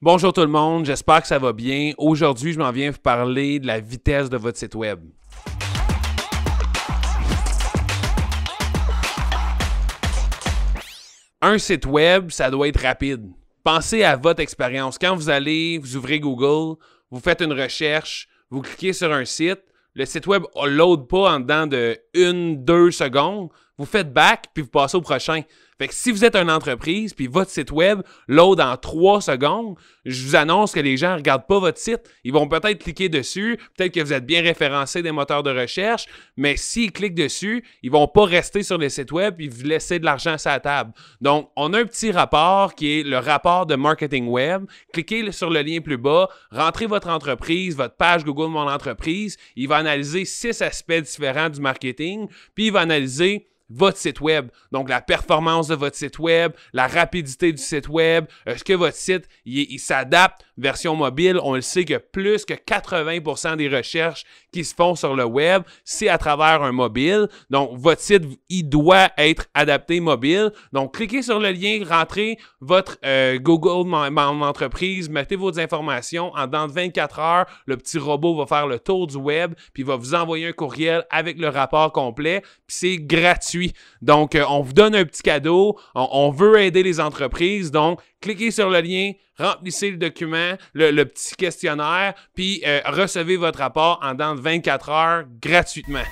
Bonjour tout le monde, j'espère que ça va bien. Aujourd'hui, je m'en viens vous parler de la vitesse de votre site web. Un site web, ça doit être rapide. Pensez à votre expérience. Quand vous allez, vous ouvrez Google, vous faites une recherche, vous cliquez sur un site, le site web ne load pas en dedans de une, deux secondes. Vous faites back, puis vous passez au prochain. Fait que si vous êtes une entreprise, puis votre site web load en 3 secondes, je vous annonce que les gens ne regardent pas votre site. Ils vont peut-être cliquer dessus, peut-être que vous êtes bien référencé des moteurs de recherche, mais s'ils cliquent dessus, ils vont pas rester sur le site web et vous laisser de l'argent sur la table. Donc, on a un petit rapport qui est le rapport de marketing web. Cliquez sur le lien plus bas, rentrez votre entreprise, votre page Google Mon Entreprise. Il va analyser six aspects différents du marketing, puis il va analyser votre site web. Donc, la performance de votre site web, la rapidité du site web, est-ce que votre site, il, s'adapte version mobile? On le sait que plus que 80% des recherches qui se font sur le web, c'est à travers un mobile. Donc, votre site, il doit être adapté mobile. Donc, cliquez sur le lien, rentrez votre euh, Google mon, entreprise, mettez vos informations. En dans 24 heures, le petit robot va faire le tour du web, puis va vous envoyer un courriel avec le rapport complet. Puis c'est gratuit donc, euh, on vous donne un petit cadeau. On, veut aider les entreprises. Donc, cliquez sur le lien, remplissez le document, le, petit questionnaire, puis euh, recevez votre rapport en dans 24 heures gratuitement.